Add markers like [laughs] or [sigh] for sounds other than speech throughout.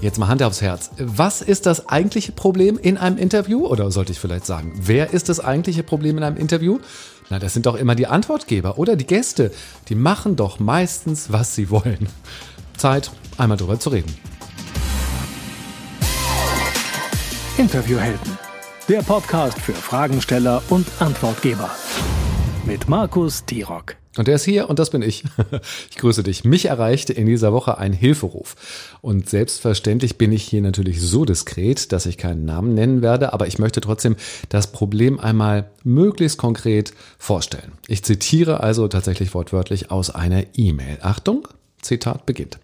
Jetzt mal Hand aufs Herz. Was ist das eigentliche Problem in einem Interview? Oder sollte ich vielleicht sagen, wer ist das eigentliche Problem in einem Interview? Na, das sind doch immer die Antwortgeber oder die Gäste. Die machen doch meistens, was sie wollen. Zeit, einmal drüber zu reden. Interviewhelden. Der Podcast für Fragensteller und Antwortgeber. Mit Markus Tirock. Und der ist hier und das bin ich. [laughs] Ich grüße dich. Mich erreichte in dieser Woche ein Hilferuf. Und selbstverständlich bin ich hier natürlich so diskret, dass ich keinen Namen nennen werde, aber ich möchte trotzdem das Problem einmal möglichst konkret vorstellen. Ich zitiere also tatsächlich wortwörtlich aus einer E-Mail. Achtung, Zitat beginnt.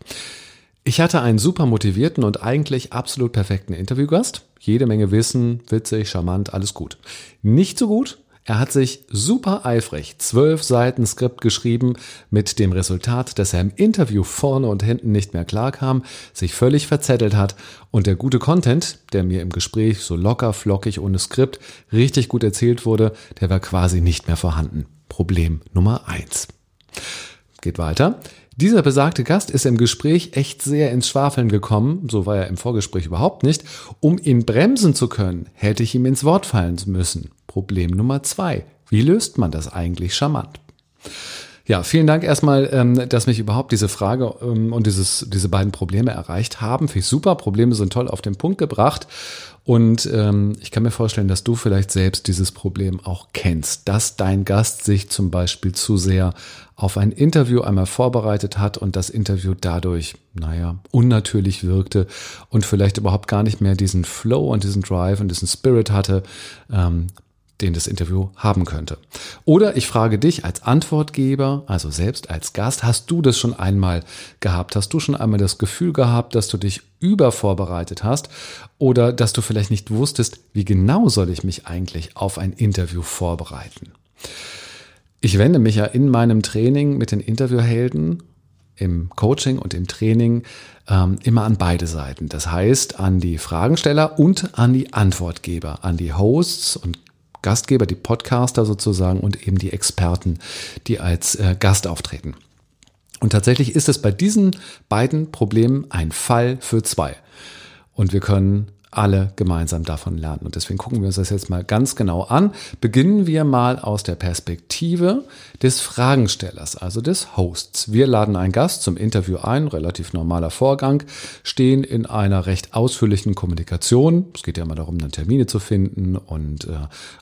Ich hatte einen super motivierten und eigentlich absolut perfekten Interviewgast. Jede Menge Wissen, witzig, charmant, alles gut. Nicht so gut er hat sich super eifrig zwölf Seiten Skript geschrieben mit dem Resultat, dass er im Interview vorne und hinten nicht mehr klar kam, sich völlig verzettelt hat und der gute Content, der mir im Gespräch so locker, flockig ohne Skript richtig gut erzählt wurde, der war quasi nicht mehr vorhanden. Problem Nummer eins. Geht weiter. Dieser besagte Gast ist im Gespräch echt sehr ins Schwafeln gekommen, so war er im Vorgespräch überhaupt nicht. Um ihn bremsen zu können, hätte ich ihm ins Wort fallen müssen. Problem Nummer zwei. Wie löst man das eigentlich charmant? Ja, vielen Dank erstmal, ähm, dass mich überhaupt diese Frage ähm, und dieses, diese beiden Probleme erreicht haben. Finde ich super. Probleme sind toll auf den Punkt gebracht. Und ähm, ich kann mir vorstellen, dass du vielleicht selbst dieses Problem auch kennst, dass dein Gast sich zum Beispiel zu sehr auf ein Interview einmal vorbereitet hat und das Interview dadurch, naja, unnatürlich wirkte und vielleicht überhaupt gar nicht mehr diesen Flow und diesen Drive und diesen Spirit hatte, den das Interview haben könnte. Oder ich frage dich als Antwortgeber, also selbst als Gast, hast du das schon einmal gehabt? Hast du schon einmal das Gefühl gehabt, dass du dich übervorbereitet hast oder dass du vielleicht nicht wusstest, wie genau soll ich mich eigentlich auf ein Interview vorbereiten? Ich wende mich ja in meinem Training mit den Interviewhelden im Coaching und im Training ähm, immer an beide Seiten. Das heißt an die Fragensteller und an die Antwortgeber, an die Hosts und Gastgeber, die Podcaster sozusagen und eben die Experten, die als äh, Gast auftreten. Und tatsächlich ist es bei diesen beiden Problemen ein Fall für zwei. Und wir können alle gemeinsam davon lernen. Und deswegen gucken wir uns das jetzt mal ganz genau an. Beginnen wir mal aus der Perspektive des Fragenstellers, also des Hosts. Wir laden einen Gast zum Interview ein, relativ normaler Vorgang, stehen in einer recht ausführlichen Kommunikation. Es geht ja immer darum, dann Termine zu finden und äh,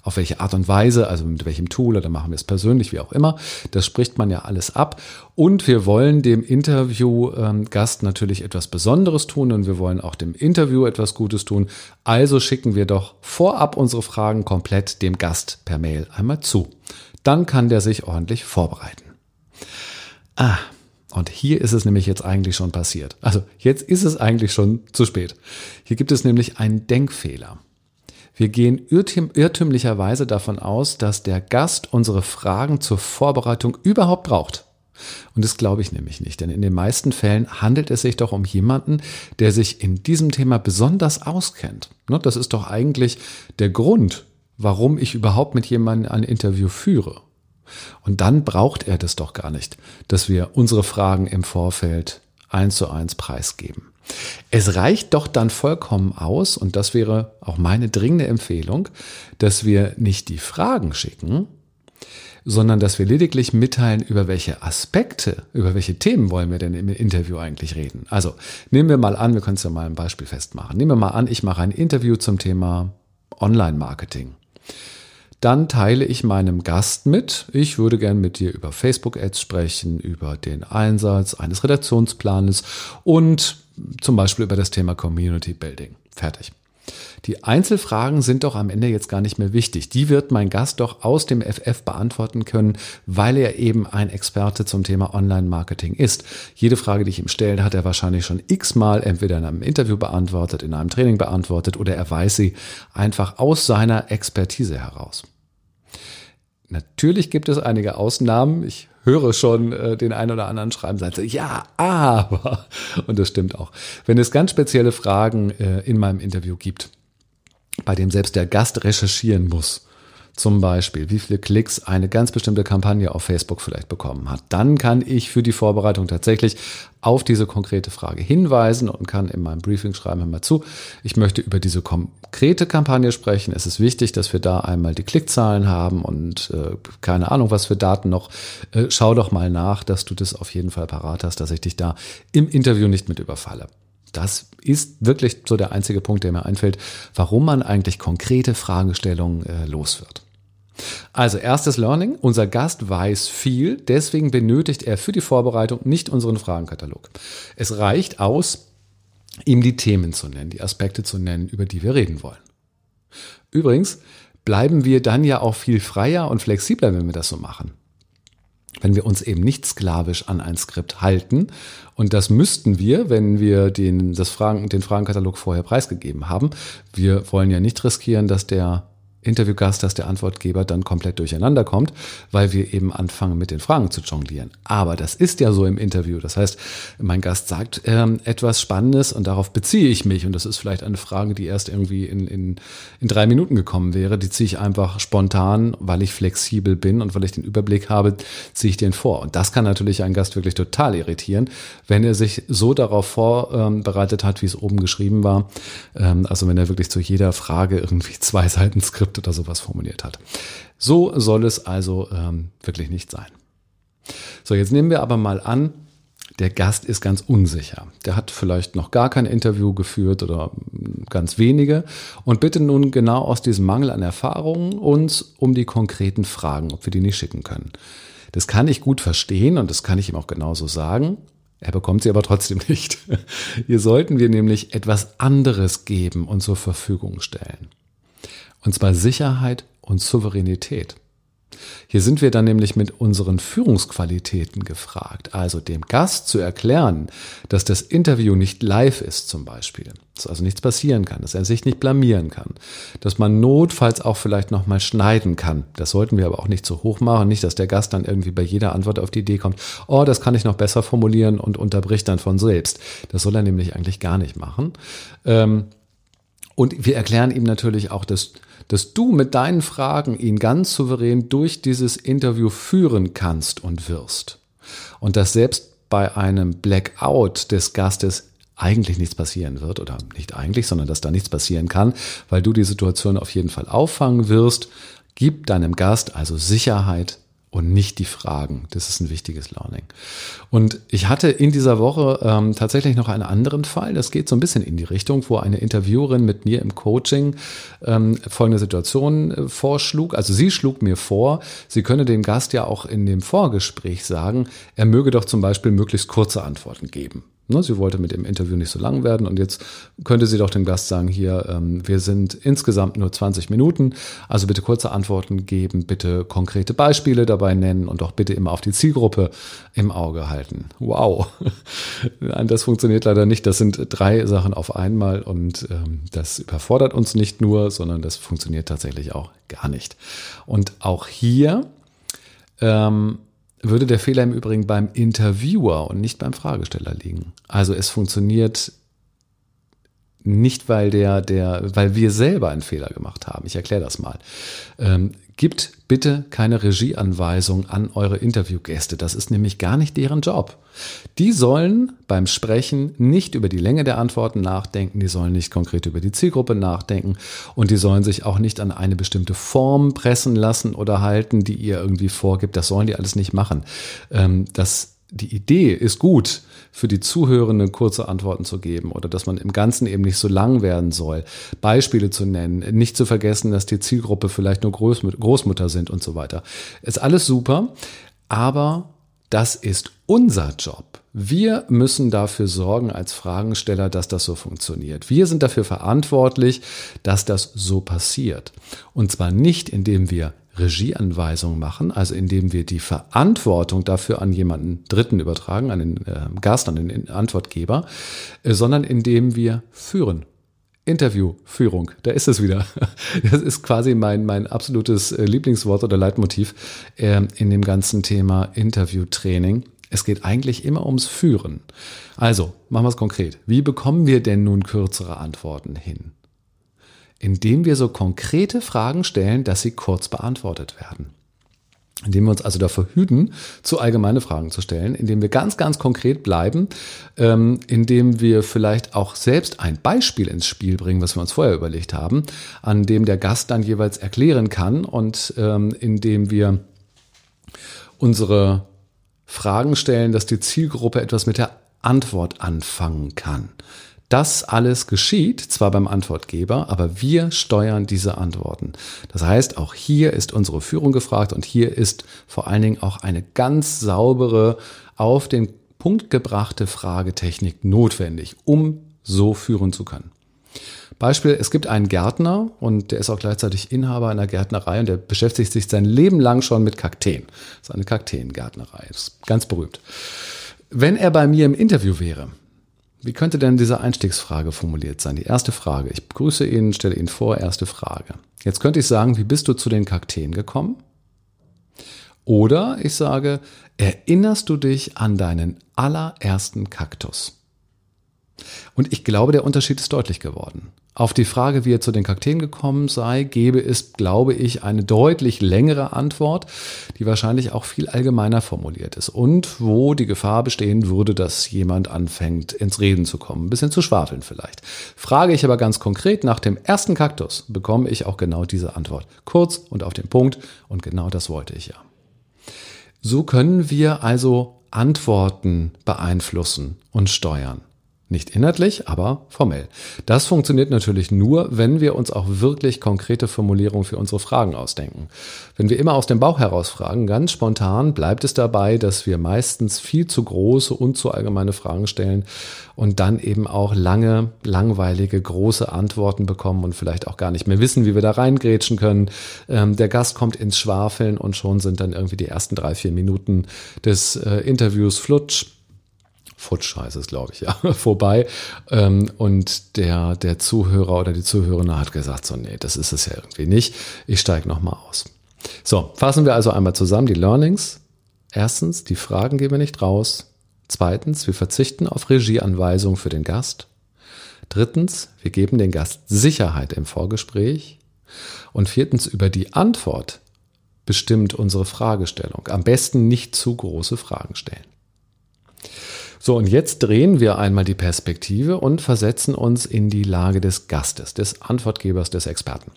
auf welche Art und Weise, also mit welchem Tool oder machen wir es persönlich, wie auch immer. Das spricht man ja alles ab. Und wir wollen dem Interviewgast ähm, natürlich etwas Besonderes tun und wir wollen auch dem Interview etwas Gutes tun. Also schicken wir doch vorab unsere Fragen komplett dem Gast per Mail einmal zu. Dann kann der sich ordentlich vorbereiten. Ah, und hier ist es nämlich jetzt eigentlich schon passiert. Also jetzt ist es eigentlich schon zu spät. Hier gibt es nämlich einen Denkfehler. Wir gehen irrtüm irrtümlicherweise davon aus, dass der Gast unsere Fragen zur Vorbereitung überhaupt braucht. Und das glaube ich nämlich nicht, denn in den meisten Fällen handelt es sich doch um jemanden, der sich in diesem Thema besonders auskennt. Ne, das ist doch eigentlich der Grund, warum ich überhaupt mit jemandem ein Interview führe. Und dann braucht er das doch gar nicht, dass wir unsere Fragen im Vorfeld eins zu eins preisgeben. Es reicht doch dann vollkommen aus, und das wäre auch meine dringende Empfehlung, dass wir nicht die Fragen schicken, sondern dass wir lediglich mitteilen, über welche Aspekte, über welche Themen wollen wir denn im Interview eigentlich reden. Also nehmen wir mal an, wir können es ja mal ein Beispiel festmachen. Nehmen wir mal an, ich mache ein Interview zum Thema Online-Marketing. Dann teile ich meinem Gast mit, ich würde gern mit dir über Facebook-Ads sprechen, über den Einsatz eines Redaktionsplanes und zum Beispiel über das Thema Community Building. Fertig. Die Einzelfragen sind doch am Ende jetzt gar nicht mehr wichtig. Die wird mein Gast doch aus dem FF beantworten können, weil er eben ein Experte zum Thema Online-Marketing ist. Jede Frage, die ich ihm stelle, hat er wahrscheinlich schon x-mal entweder in einem Interview beantwortet, in einem Training beantwortet oder er weiß sie einfach aus seiner Expertise heraus. Natürlich gibt es einige Ausnahmen. Ich höre schon äh, den einen oder anderen schreiben, sagt ja, aber. [laughs] Und das stimmt auch. Wenn es ganz spezielle Fragen äh, in meinem Interview gibt, bei dem selbst der Gast recherchieren muss, zum Beispiel, wie viele Klicks eine ganz bestimmte Kampagne auf Facebook vielleicht bekommen hat, dann kann ich für die Vorbereitung tatsächlich auf diese konkrete Frage hinweisen und kann in meinem Briefing schreiben, hör mal zu, ich möchte über diese konkrete Kampagne sprechen. Es ist wichtig, dass wir da einmal die Klickzahlen haben und äh, keine Ahnung, was für Daten noch. Äh, schau doch mal nach, dass du das auf jeden Fall parat hast, dass ich dich da im Interview nicht mit überfalle. Das ist wirklich so der einzige Punkt, der mir einfällt, warum man eigentlich konkrete Fragestellungen äh, los wird. Also erstes Learning, unser Gast weiß viel, deswegen benötigt er für die Vorbereitung nicht unseren Fragenkatalog. Es reicht aus, ihm die Themen zu nennen, die Aspekte zu nennen, über die wir reden wollen. Übrigens bleiben wir dann ja auch viel freier und flexibler, wenn wir das so machen. Wenn wir uns eben nicht sklavisch an ein Skript halten, und das müssten wir, wenn wir den, das Fragen, den Fragenkatalog vorher preisgegeben haben. Wir wollen ja nicht riskieren, dass der Interviewgast, dass der Antwortgeber dann komplett durcheinander kommt, weil wir eben anfangen mit den Fragen zu jonglieren. Aber das ist ja so im Interview. Das heißt, mein Gast sagt ähm, etwas Spannendes und darauf beziehe ich mich. Und das ist vielleicht eine Frage, die erst irgendwie in, in, in drei Minuten gekommen wäre. Die ziehe ich einfach spontan, weil ich flexibel bin und weil ich den Überblick habe, ziehe ich den vor. Und das kann natürlich einen Gast wirklich total irritieren, wenn er sich so darauf vorbereitet hat, wie es oben geschrieben war. Ähm, also wenn er wirklich zu jeder Frage irgendwie [laughs] zwei Seiten Skript Skript oder sowas formuliert hat. So soll es also ähm, wirklich nicht sein. So, jetzt nehmen wir aber mal an, der Gast ist ganz unsicher. Der hat vielleicht noch gar kein Interview geführt oder ganz wenige und bitte nun genau aus diesem Mangel an Erfahrung uns um die konkreten Fragen, ob wir die nicht schicken können. Das kann ich gut verstehen und das kann ich ihm auch genauso sagen. Er bekommt sie aber trotzdem [laughs] nicht. Hier sollten wir nämlich etwas anderes geben und zur Verfügung stellen. Und zwar Sicherheit und Souveränität. Hier sind wir dann nämlich mit unseren Führungsqualitäten gefragt, also dem Gast zu erklären, dass das Interview nicht live ist zum Beispiel, dass also nichts passieren kann, dass er sich nicht blamieren kann, dass man notfalls auch vielleicht nochmal schneiden kann. Das sollten wir aber auch nicht zu hoch machen, nicht, dass der Gast dann irgendwie bei jeder Antwort auf die Idee kommt, oh, das kann ich noch besser formulieren und unterbricht dann von selbst. Das soll er nämlich eigentlich gar nicht machen. Ähm, und wir erklären ihm natürlich auch, dass dass du mit deinen Fragen ihn ganz souverän durch dieses Interview führen kannst und wirst. Und dass selbst bei einem Blackout des Gastes eigentlich nichts passieren wird oder nicht eigentlich, sondern dass da nichts passieren kann, weil du die Situation auf jeden Fall auffangen wirst. Gib deinem Gast also Sicherheit, und nicht die Fragen. Das ist ein wichtiges Learning. Und ich hatte in dieser Woche ähm, tatsächlich noch einen anderen Fall. Das geht so ein bisschen in die Richtung, wo eine Interviewerin mit mir im Coaching ähm, folgende Situation äh, vorschlug. Also sie schlug mir vor, sie könne dem Gast ja auch in dem Vorgespräch sagen, er möge doch zum Beispiel möglichst kurze Antworten geben. Ne, sie wollte mit dem Interview nicht so lang werden und jetzt könnte sie doch dem Gast sagen, hier, ähm, wir sind insgesamt nur 20 Minuten, also bitte kurze Antworten geben, bitte konkrete Beispiele dabei nennen und doch bitte immer auf die Zielgruppe im Auge halten. Wow, [laughs] das funktioniert leider nicht. Das sind drei Sachen auf einmal und ähm, das überfordert uns nicht nur, sondern das funktioniert tatsächlich auch gar nicht. Und auch hier ähm, würde der Fehler im Übrigen beim Interviewer und nicht beim Fragesteller liegen. Also es funktioniert nicht, weil der, der, weil wir selber einen Fehler gemacht haben. Ich erkläre das mal. Ähm, gibt bitte keine Regieanweisung an eure Interviewgäste. Das ist nämlich gar nicht deren Job. Die sollen beim Sprechen nicht über die Länge der Antworten nachdenken, die sollen nicht konkret über die Zielgruppe nachdenken und die sollen sich auch nicht an eine bestimmte Form pressen lassen oder halten, die ihr irgendwie vorgibt. Das sollen die alles nicht machen. Ähm, das die Idee ist gut, für die Zuhörenden kurze Antworten zu geben oder dass man im Ganzen eben nicht so lang werden soll, Beispiele zu nennen, nicht zu vergessen, dass die Zielgruppe vielleicht nur Großmutter sind und so weiter. Ist alles super, aber das ist unser Job. Wir müssen dafür sorgen als Fragensteller, dass das so funktioniert. Wir sind dafür verantwortlich, dass das so passiert. Und zwar nicht, indem wir Regieanweisungen machen, also indem wir die Verantwortung dafür an jemanden Dritten übertragen, an den äh, Gast, an den Antwortgeber, äh, sondern indem wir führen. Interviewführung, da ist es wieder. [laughs] Das ist quasi mein, mein absolutes äh, Lieblingswort oder Leitmotiv in dem ganzen Thema Interviewtraining. Es geht eigentlich immer ums Führen. Also, machen wir es konkret. Wie bekommen wir denn nun kürzere Antworten hin? Indem wir so konkrete Fragen stellen, dass sie kurz beantwortet werden indem wir uns also dafür hüten, zu allgemeine Fragen zu stellen, indem wir ganz, ganz konkret bleiben, ähm, indem wir vielleicht auch selbst ein Beispiel ins Spiel bringen, was wir uns vorher überlegt haben, an dem der Gast dann jeweils erklären kann und ähm, indem wir unsere Fragen stellen, dass die Zielgruppe etwas mit der Antwort anfangen kann. Das alles geschieht zwar beim Antwortgeber, aber wir steuern diese Antworten. Das heißt, auch hier ist unsere Führung gefragt und hier ist vor allen Dingen auch eine ganz saubere, auf den Punkt gebrachte Fragetechnik notwendig, um so führen zu können. Beispiel, es gibt einen Gärtner und der ist auch gleichzeitig Inhaber einer Gärtnerei und der beschäftigt sich sein Leben lang schon mit Kakteen. Das ist eine Kakteengärtnerei, das ist ganz berühmt. Wenn er bei mir im Interview wäre, wie könnte denn diese Einstiegsfrage formuliert sein? Die erste Frage. Ich begrüße ihn, stelle ihn vor, erste Frage. Jetzt könnte ich sagen, wie bist du zu den Kakteen gekommen? Oder ich sage, erinnerst du dich an deinen allerersten Kaktus? Und ich glaube, der Unterschied ist deutlich geworden. Auf die Frage, wie er zu den Kakteen gekommen sei, gebe es, glaube ich, eine deutlich längere Antwort, die wahrscheinlich auch viel allgemeiner formuliert ist und wo die Gefahr bestehen würde, dass jemand anfängt, ins Reden zu kommen, ein bisschen zu schwafeln vielleicht. Frage ich aber ganz konkret nach dem ersten Kaktus, bekomme ich auch genau diese Antwort. Kurz und auf den Punkt und genau das wollte ich ja. So können wir also Antworten beeinflussen und steuern. Nicht inhaltlich, aber formell. Das funktioniert natürlich nur, wenn wir uns auch wirklich konkrete Formulierungen für unsere Fragen ausdenken. Wenn wir immer aus dem Bauch heraus fragen, ganz spontan, bleibt es dabei, dass wir meistens viel zu große und zu allgemeine Fragen stellen und dann eben auch lange, langweilige, große Antworten bekommen und vielleicht auch gar nicht mehr wissen, wie wir da reingrätschen können. Ähm, der Gast kommt ins Schwafeln und schon sind dann irgendwie die ersten drei, vier Minuten des äh, Interviews flutsch futsch heißt es, glaube ich, ja, [laughs] vorbei. Ähm, und der, der Zuhörer oder die Zuhörerin hat gesagt, so, nee, das ist es ja irgendwie nicht. Ich steige nochmal aus. So, fassen wir also einmal zusammen die Learnings. Erstens, die Fragen geben wir nicht raus. Zweitens, wir verzichten auf Regieanweisungen für den Gast. Drittens, wir geben den Gast Sicherheit im Vorgespräch. Und viertens, über die Antwort bestimmt unsere Fragestellung. Am besten nicht zu große Fragen stellen. So, und jetzt drehen wir einmal die Perspektive und versetzen uns in die Lage des Gastes, des Antwortgebers, des Experten.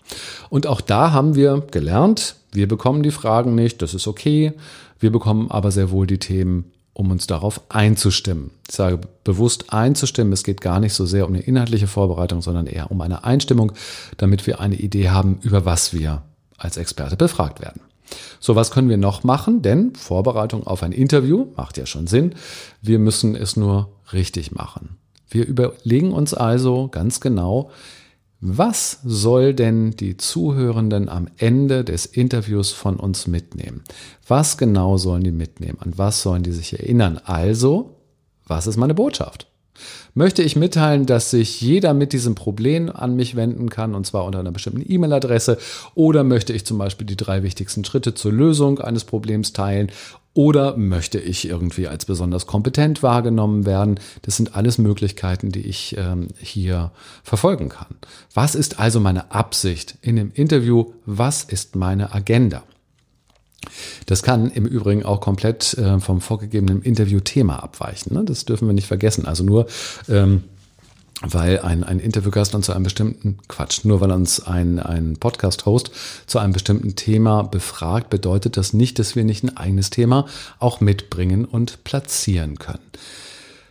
Und auch da haben wir gelernt, wir bekommen die Fragen nicht, das ist okay. Wir bekommen aber sehr wohl die Themen, um uns darauf einzustimmen. Ich sage bewusst einzustimmen. Es geht gar nicht so sehr um eine inhaltliche Vorbereitung, sondern eher um eine Einstimmung, damit wir eine Idee haben, über was wir als Experte befragt werden. So, was können wir noch machen? Denn Vorbereitung auf ein Interview macht ja schon Sinn. Wir müssen es nur richtig machen. Wir überlegen uns also ganz genau, was soll denn die Zuhörenden am Ende des Interviews von uns mitnehmen? Was genau sollen die mitnehmen? An was sollen die sich erinnern? Also, was ist meine Botschaft? Möchte ich mitteilen, dass sich jeder mit diesem Problem an mich wenden kann, und zwar unter einer bestimmten E-Mail-Adresse, oder möchte ich zum Beispiel die drei wichtigsten Schritte zur Lösung eines Problems teilen, oder möchte ich irgendwie als besonders kompetent wahrgenommen werden? Das sind alles Möglichkeiten, die ich ähm, hier verfolgen kann. Was ist also meine Absicht in dem Interview? Was ist meine Agenda? Das kann im Übrigen auch komplett äh, vom vorgegebenen Interviewthema abweichen. Ne? Das dürfen wir nicht vergessen. Also nur ähm, weil ein, ein Interviewgast dann zu einem bestimmten Quatsch, nur weil uns ein, ein Podcast-Host zu einem bestimmten Thema befragt, bedeutet das nicht, dass wir nicht ein eigenes Thema auch mitbringen und platzieren können.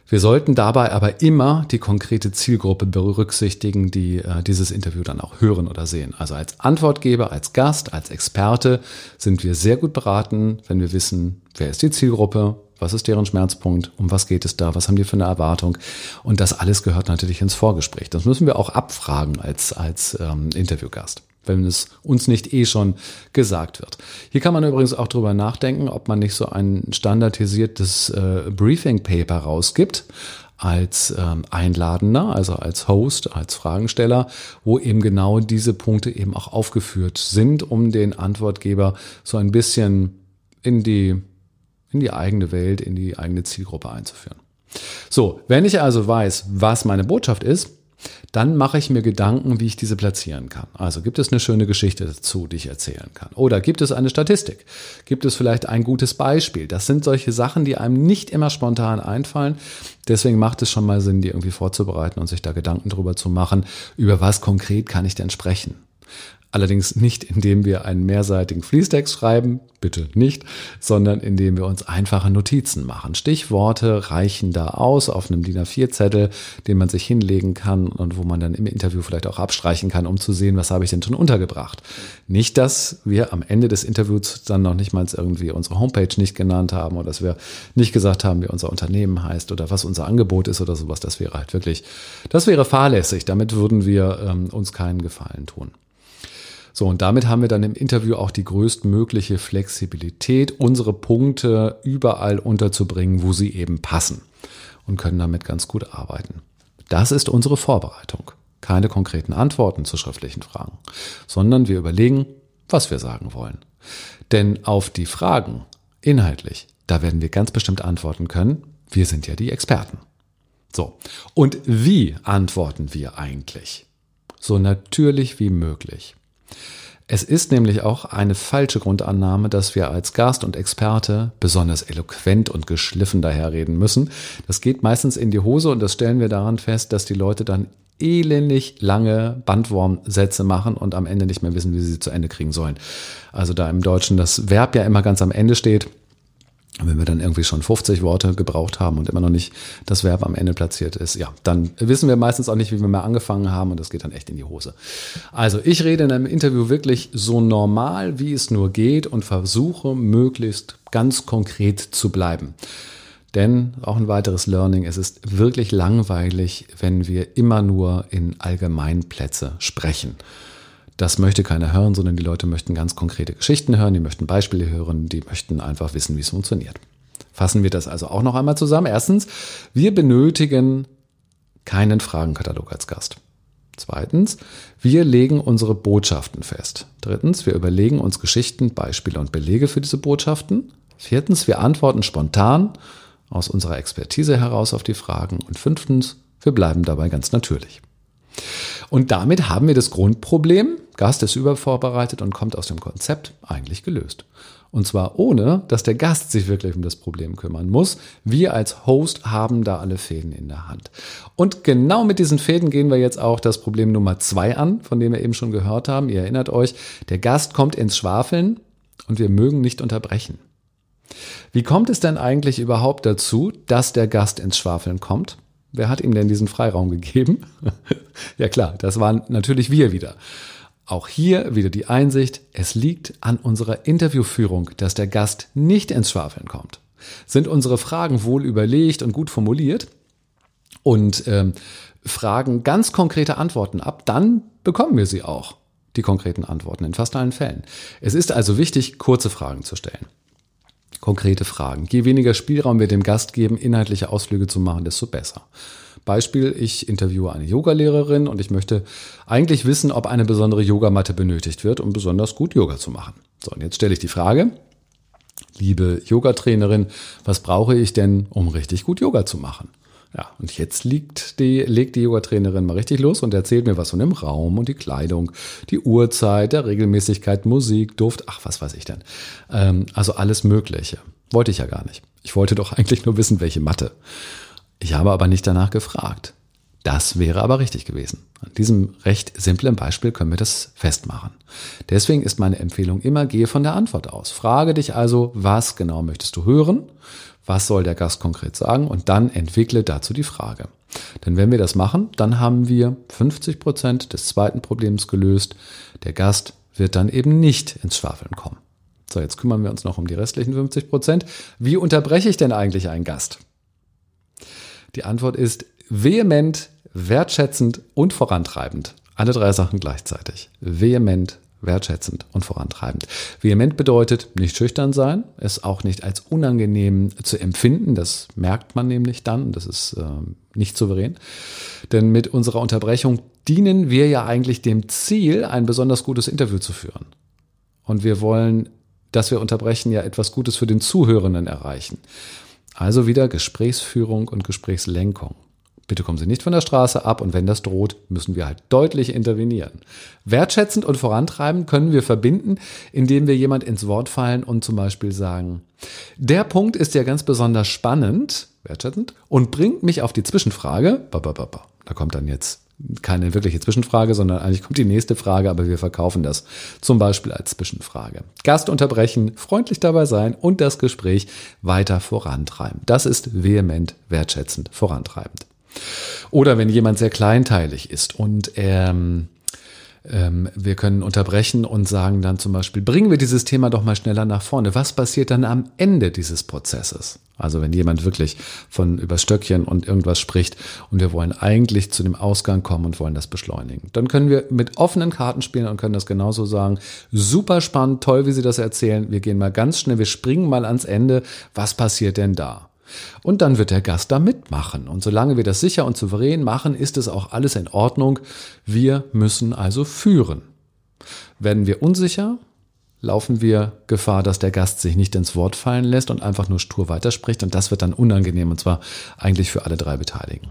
Wir sollten dabei aber immer die konkrete Zielgruppe berücksichtigen, die äh, dieses Interview dann auch hören oder sehen. Also als Antwortgeber, als Gast, als Experte sind wir sehr gut beraten, wenn wir wissen, wer ist die Zielgruppe, was ist deren Schmerzpunkt, um was geht es da, was haben die für eine Erwartung. Und das alles gehört natürlich ins Vorgespräch. Das müssen wir auch abfragen als, als ähm, Interviewgast wenn es uns nicht eh schon gesagt wird. Hier kann man übrigens auch drüber nachdenken, ob man nicht so ein standardisiertes äh, Briefing Paper rausgibt als ähm, Einladender, also als Host, als Fragensteller, wo eben genau diese Punkte eben auch aufgeführt sind, um den Antwortgeber so ein bisschen in die, in die eigene Welt, in die eigene Zielgruppe einzuführen. So, wenn ich also weiß, was meine Botschaft ist, Dann mache ich mir Gedanken, wie ich diese platzieren kann. Also gibt es eine schöne Geschichte dazu, die ich erzählen kann? Oder gibt es eine Statistik? Gibt es vielleicht ein gutes Beispiel? Das sind solche Sachen, die einem nicht immer spontan einfallen. Deswegen macht es schon mal Sinn, die irgendwie vorzubereiten und sich da Gedanken drüber zu machen, über was konkret kann ich denn sprechen. Allerdings nicht, indem wir einen mehrseitigen Fließtext schreiben, bitte nicht, sondern indem wir uns einfache Notizen machen. Stichworte reichen da aus auf einem DIN A4-Zettel, den man sich hinlegen kann und wo man dann im Interview vielleicht auch abstreichen kann, um zu sehen, was habe ich denn schon untergebracht. Nicht, dass wir am Ende des Interviews dann noch nicht mal irgendwie unsere Homepage nicht genannt haben oder dass wir nicht gesagt haben, wie unser Unternehmen heißt oder was unser Angebot ist oder sowas. Das wäre halt wirklich, das wäre fahrlässig. Damit würden wir ähm, uns keinen Gefallen tun. So, und damit haben wir dann im Interview auch die größtmögliche Flexibilität, unsere Punkte überall unterzubringen, wo sie eben passen und können damit ganz gut arbeiten. Das ist unsere Vorbereitung. Keine konkreten Antworten zu schriftlichen Fragen, sondern wir überlegen, was wir sagen wollen. Denn auf die Fragen inhaltlich, da werden wir ganz bestimmt antworten können. Wir sind ja die Experten. So. Und wie antworten wir eigentlich? So natürlich wie möglich. Es ist nämlich auch eine falsche Grundannahme, dass wir als Gast und Experte besonders eloquent und geschliffen daherreden müssen. Das geht meistens in die Hose und das stellen wir daran fest, dass die Leute dann elendig lange Bandwurmsätze machen und am Ende nicht mehr wissen, wie sie sie zu Ende kriegen sollen. Also da im Deutschen das Verb ja immer ganz am Ende steht, wenn wir dann irgendwie schon 50 Worte gebraucht haben und immer noch nicht das Verb am Ende platziert ist, ja, dann wissen wir meistens auch nicht, wie wir mal angefangen haben und das geht dann echt in die Hose. Also ich rede in einem Interview wirklich so normal, wie es nur geht und versuche möglichst ganz konkret zu bleiben. Denn auch ein weiteres Learning, es ist wirklich langweilig, wenn wir immer nur in Allgemeinplätze sprechen. Das möchte keiner hören, sondern die Leute möchten ganz konkrete Geschichten hören, die möchten Beispiele hören, die möchten einfach wissen, wie es funktioniert. Fassen wir das also auch noch einmal zusammen. Erstens, wir benötigen keinen Fragenkatalog als Gast. Zweitens, wir legen unsere Botschaften fest. Drittens, wir überlegen uns Geschichten, Beispiele und Belege für diese Botschaften. Viertens, wir antworten spontan aus unserer Expertise heraus auf die Fragen. Und fünftens, wir bleiben dabei ganz natürlich. Und damit haben wir das Grundproblem, Gast ist übervorbereitet und kommt aus dem Konzept, eigentlich gelöst. Und zwar ohne, dass der Gast sich wirklich um das Problem kümmern muss. Wir als Host haben da alle Fäden in der Hand. Und genau mit diesen Fäden gehen wir jetzt auch das Problem Nummer zwei an, von dem wir eben schon gehört haben. Ihr erinnert euch, der Gast kommt ins Schwafeln und wir mögen nicht unterbrechen. Wie kommt es denn eigentlich überhaupt dazu, dass der Gast ins Schwafeln kommt? Wer hat ihm denn diesen Freiraum gegeben? [laughs] ja klar, das waren natürlich wir wieder. Auch hier wieder die Einsicht, es liegt an unserer Interviewführung, dass der Gast nicht ins Schwafeln kommt. Sind unsere Fragen wohl überlegt und gut formuliert und ähm, fragen ganz konkrete Antworten ab, dann bekommen wir sie auch, die konkreten Antworten in fast allen Fällen. Es ist also wichtig, kurze Fragen zu stellen konkrete Fragen. Je weniger Spielraum wir dem Gast geben, inhaltliche Ausflüge zu machen, desto besser. Beispiel, ich interviewe eine Yogalehrerin und ich möchte eigentlich wissen, ob eine besondere Yogamatte benötigt wird, um besonders gut Yoga zu machen. So, und jetzt stelle ich die Frage, liebe Yogatrainerin, was brauche ich denn, um richtig gut Yoga zu machen? Ja, und jetzt liegt die, legt die Yoga-Trainerin mal richtig los und erzählt mir was von dem Raum und die Kleidung, die Uhrzeit, der Regelmäßigkeit, Musik, Duft, ach, was weiß ich denn. Ähm, also alles Mögliche. Wollte ich ja gar nicht. Ich wollte doch [laughs] eigentlich nur wissen, welche Matte. Ich habe aber nicht danach gefragt. Das wäre aber richtig gewesen. An diesem recht simplen Beispiel können wir das festmachen. Deswegen ist meine Empfehlung immer, gehe von der Antwort aus. Frage dich also, was genau möchtest du hören? was soll der Gast konkret sagen und dann entwickle dazu die Frage. Denn wenn wir das machen, dann haben wir 50 Prozent des zweiten Problems gelöst. Der Gast wird dann eben nicht ins Schwafeln kommen. So, jetzt kümmern wir uns noch um die restlichen 50 Prozent. Wie unterbreche ich denn eigentlich einen Gast? Die Antwort ist vehement, wertschätzend und vorantreibend. Alle drei Sachen gleichzeitig. Vehement, wertschätzend und vorantreibend. Vehement bedeutet nicht schüchtern sein, es auch nicht als unangenehm zu empfinden. Das merkt man nämlich dann. Das ist äh, nicht souverän. Denn mit unserer Unterbrechung dienen wir ja eigentlich dem Ziel, ein besonders gutes Interview zu führen. Und wir wollen, dass wir unterbrechen, ja etwas Gutes für den Zuhörenden erreichen. Also wieder Gesprächsführung und Gesprächslenkung. Bitte kommen Sie nicht von der Straße ab und wenn das droht, müssen wir halt deutlich intervenieren. Wertschätzend und vorantreiben können wir verbinden, indem wir jemand ins Wort fallen und zum Beispiel sagen, der Punkt ist ja ganz besonders spannend, wertschätzend, und bringt mich auf die Zwischenfrage, da kommt dann jetzt keine wirkliche Zwischenfrage, sondern eigentlich kommt die nächste Frage, aber wir verkaufen das zum Beispiel als Zwischenfrage. Gast unterbrechen, freundlich dabei sein und das Gespräch weiter vorantreiben. Das ist vehement wertschätzend vorantreibend. Oder wenn jemand sehr kleinteilig ist und ähm, ähm, wir können unterbrechen und sagen dann zum Beispiel, bringen wir dieses Thema doch mal schneller nach vorne. Was passiert dann am Ende dieses Prozesses? Also wenn jemand wirklich von über Stöckchen und irgendwas spricht und wir wollen eigentlich zu dem Ausgang kommen und wollen das beschleunigen, dann können wir mit offenen Karten spielen und können das genauso sagen. Super spannend, toll, wie Sie das erzählen. Wir gehen mal ganz schnell, wir springen mal ans Ende. Was passiert denn da? Und dann wird der Gast da mitmachen. Und solange wir das sicher und souverän machen, ist es auch alles in Ordnung. Wir müssen also führen. Werden wir unsicher, laufen wir Gefahr, dass der Gast sich nicht ins Wort fallen lässt und einfach nur stur weiterspricht. Und das wird dann unangenehm, und zwar eigentlich für alle drei Beteiligten.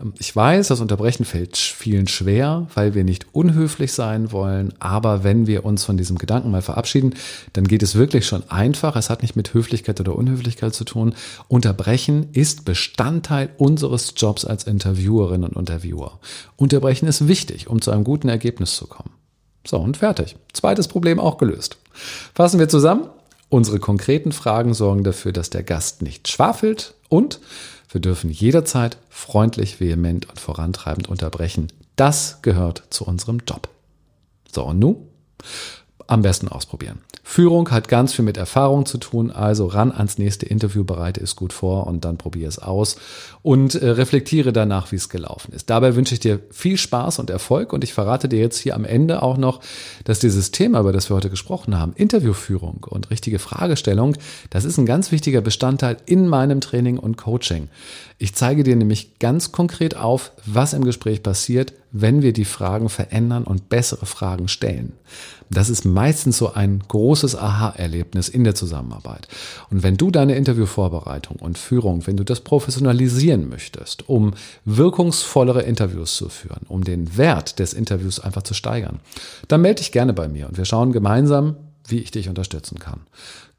Ähm, ich weiß, das Unterbrechen fällt vielen schwer, weil wir nicht unhöflich sein wollen. Aber wenn wir uns von diesem Gedanken mal verabschieden, dann geht es wirklich schon einfach. Es hat nicht mit Höflichkeit oder Unhöflichkeit zu tun. Unterbrechen ist Bestandteil unseres Jobs als Interviewerin und Interviewer. Unterbrechen ist wichtig, um zu einem guten Ergebnis zu kommen. So, und fertig. Zweites Problem auch gelöst. Fassen wir zusammen. Unsere konkreten Fragen sorgen dafür, dass der Gast nicht schwafelt und wir dürfen jederzeit freundlich, vehement und vorantreibend unterbrechen. Das gehört zu unserem Job. So, und nun? Am besten ausprobieren. Führung hat ganz viel mit Erfahrung zu tun, also ran ans nächste Interview, bereite es gut vor und dann probiere es aus und äh, reflektiere danach, wie es gelaufen ist. Dabei wünsche ich dir viel Spaß und Erfolg und ich verrate dir jetzt hier am Ende auch noch, dass dieses Thema, über das wir heute gesprochen haben, Interviewführung und richtige Fragestellung, das ist ein ganz wichtiger Bestandteil in meinem Training und Coaching. Ich zeige dir nämlich ganz konkret auf, was im Gespräch passiert, wenn wir die Fragen verändern und bessere Fragen stellen. Das ist meistens so ein großes Aha-Erlebnis in der Zusammenarbeit. Und wenn du deine Interviewvorbereitung und Führung, wenn du das professionalisieren möchtest, um wirkungsvollere Interviews zu führen, um den Wert des Interviews einfach zu steigern, dann melde dich gerne bei mir und wir schauen gemeinsam, wie ich dich unterstützen kann.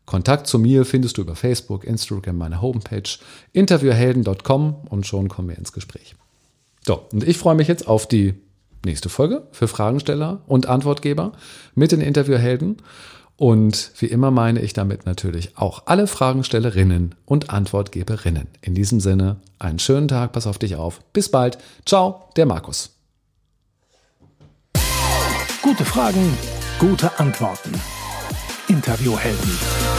Kontakt zu mir findest du über Facebook, Instagram, meine Homepage, interviewhelden.com und schon kommen wir ins Gespräch. So, und ich freue mich jetzt auf die nächste Folge für Fragensteller und Antwortgeber mit den Interviewhelden. Und wie immer meine ich damit natürlich auch alle Fragenstellerinnen und Antwortgeberinnen. In diesem Sinne, einen schönen Tag, pass auf dich auf. Bis bald. Ciao, der Markus. Gute Fragen, gute Antworten. Interviewhelden.